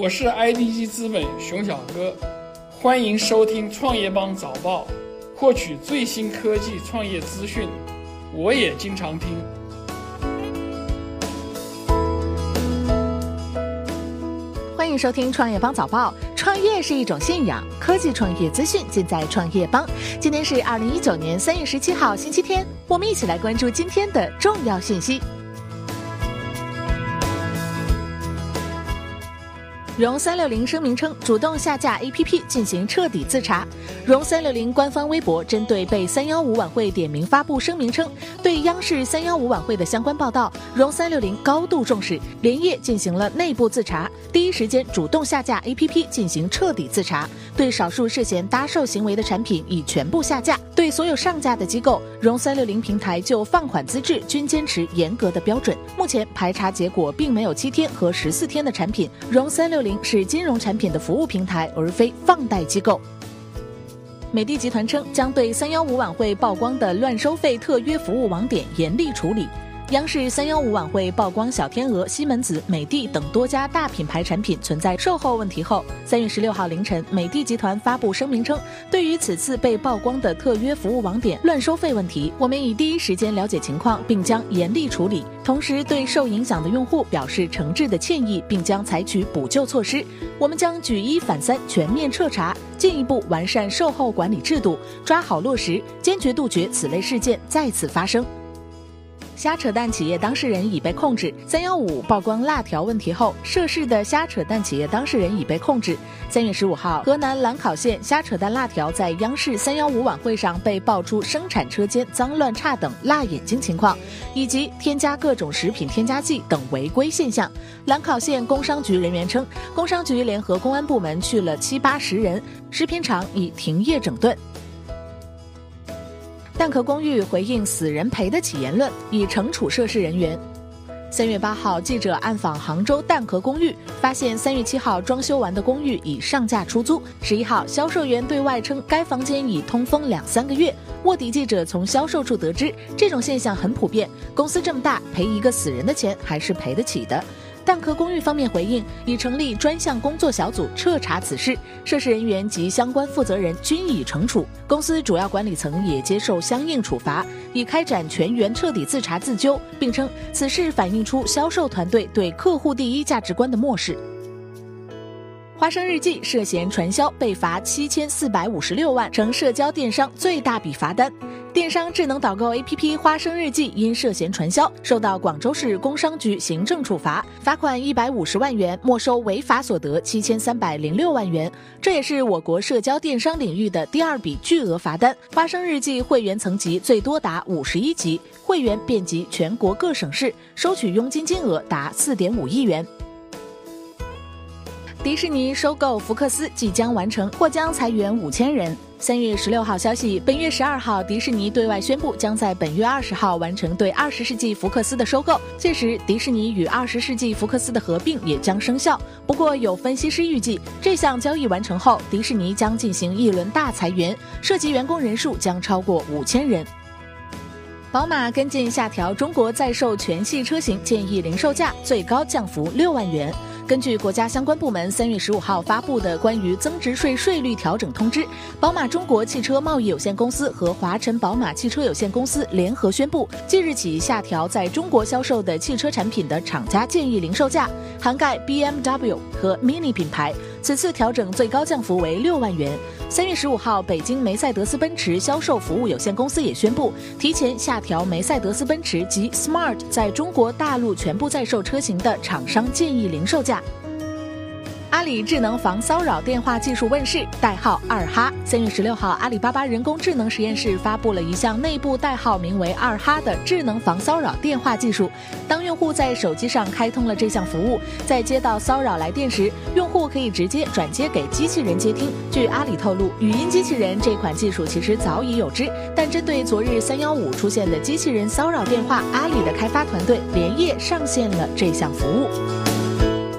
我是 IDG 资本熊小哥，欢迎收听创业邦早报，获取最新科技创业资讯。我也经常听。欢迎收听创业邦早报。创业是一种信仰，科技创业资讯尽在创业邦。今天是二零一九年三月十七号，星期天，我们一起来关注今天的重要信息。融三六零声明称，主动下架 APP 进行彻底自查。融三六零官方微博针对被三幺五晚会点名发布声明称，对央视三幺五晚会的相关报道，融三六零高度重视，连夜进行了内部自查，第一时间主动下架 APP 进行彻底自查，对少数涉嫌搭售行为的产品已全部下架。对所有上架的机构，融三六零平台就放款资质均坚持严格的标准。目前排查结果并没有七天和十四天的产品。融三六零。是金融产品的服务平台，而非放贷机构。美的集团称，将对三幺五晚会曝光的乱收费特约服务网点严厉处理。央视三幺五晚会曝光小天鹅、西门子、美的等多家大品牌产品存在售后问题后，三月十六号凌晨，美的集团发布声明称，对于此次被曝光的特约服务网点乱收费问题，我们已第一时间了解情况，并将严厉处理，同时对受影响的用户表示诚挚的歉意，并将采取补救措施。我们将举一反三，全面彻查，进一步完善售后管理制度，抓好落实，坚决杜绝此类事件再次发生。瞎扯淡企业当事人已被控制。三幺五曝光辣条问题后，涉事的瞎扯淡企业当事人已被控制。三月十五号，河南兰考县瞎扯淡辣条在央视三幺五晚会上被爆出生产车间脏乱差等辣眼睛情况，以及添加各种食品添加剂等违规现象。兰考县工商局人员称，工商局联合公安部门去了七八十人，食品厂已停业整顿。蛋壳公寓回应死人赔得起言论，已惩处涉事人员。三月八号，记者暗访杭州蛋壳公寓，发现三月七号装修完的公寓已上架出租。十一号，销售员对外称该房间已通风两三个月。卧底记者从销售处得知，这种现象很普遍，公司这么大，赔一个死人的钱还是赔得起的。蛋壳公寓方面回应，已成立专项工作小组彻查此事，涉事人员及相关负责人均已惩处，公司主要管理层也接受相应处罚，已开展全员彻底自查自纠，并称此事反映出销售团队对客户第一价值观的漠视。花生日记涉嫌传销被罚七千四百五十六万，成社交电商最大笔罚单。电商智能导购 APP 花生日记因涉嫌传销，受到广州市工商局行政处罚，罚款一百五十万元，没收违法所得七千三百零六万元。这也是我国社交电商领域的第二笔巨额罚单。花生日记会员层级最多达五十一级，会员遍及全国各省市，收取佣金金额达四点五亿元。迪士尼收购福克斯即将完成，或将裁员五千人。三月十六号消息，本月十二号，迪士尼对外宣布，将在本月二十号完成对二十世纪福克斯的收购。届时，迪士尼与二十世纪福克斯的合并也将生效。不过，有分析师预计，这项交易完成后，迪士尼将进行一轮大裁员，涉及员工人数将超过五千人。宝马跟进下调中国在售全系车型建议零售价，最高降幅六万元。根据国家相关部门三月十五号发布的关于增值税税率调整通知，宝马中国汽车贸易有限公司和华晨宝马汽车有限公司联合宣布，即日起下调在中国销售的汽车产品的厂家建议零售价，涵盖 BMW 和 Mini 品牌。此次调整最高降幅为六万元。三月十五号，北京梅赛德斯奔驰销售服务有限公司也宣布，提前下调梅赛德斯奔驰及 Smart 在中国大陆全部在售车型的厂商建议零售价。阿里智能防骚扰电话技术问世，代号二哈。三月十六号，阿里巴巴人工智能实验室发布了一项内部代号名为二哈的智能防骚扰电话技术。当用户在手机上开通了这项服务，在接到骚扰来电时，用户可以直接转接给机器人接听。据阿里透露，语音机器人这款技术其实早已有之，但针对昨日三幺五出现的机器人骚扰电话，阿里的开发团队连夜上线了这项服务。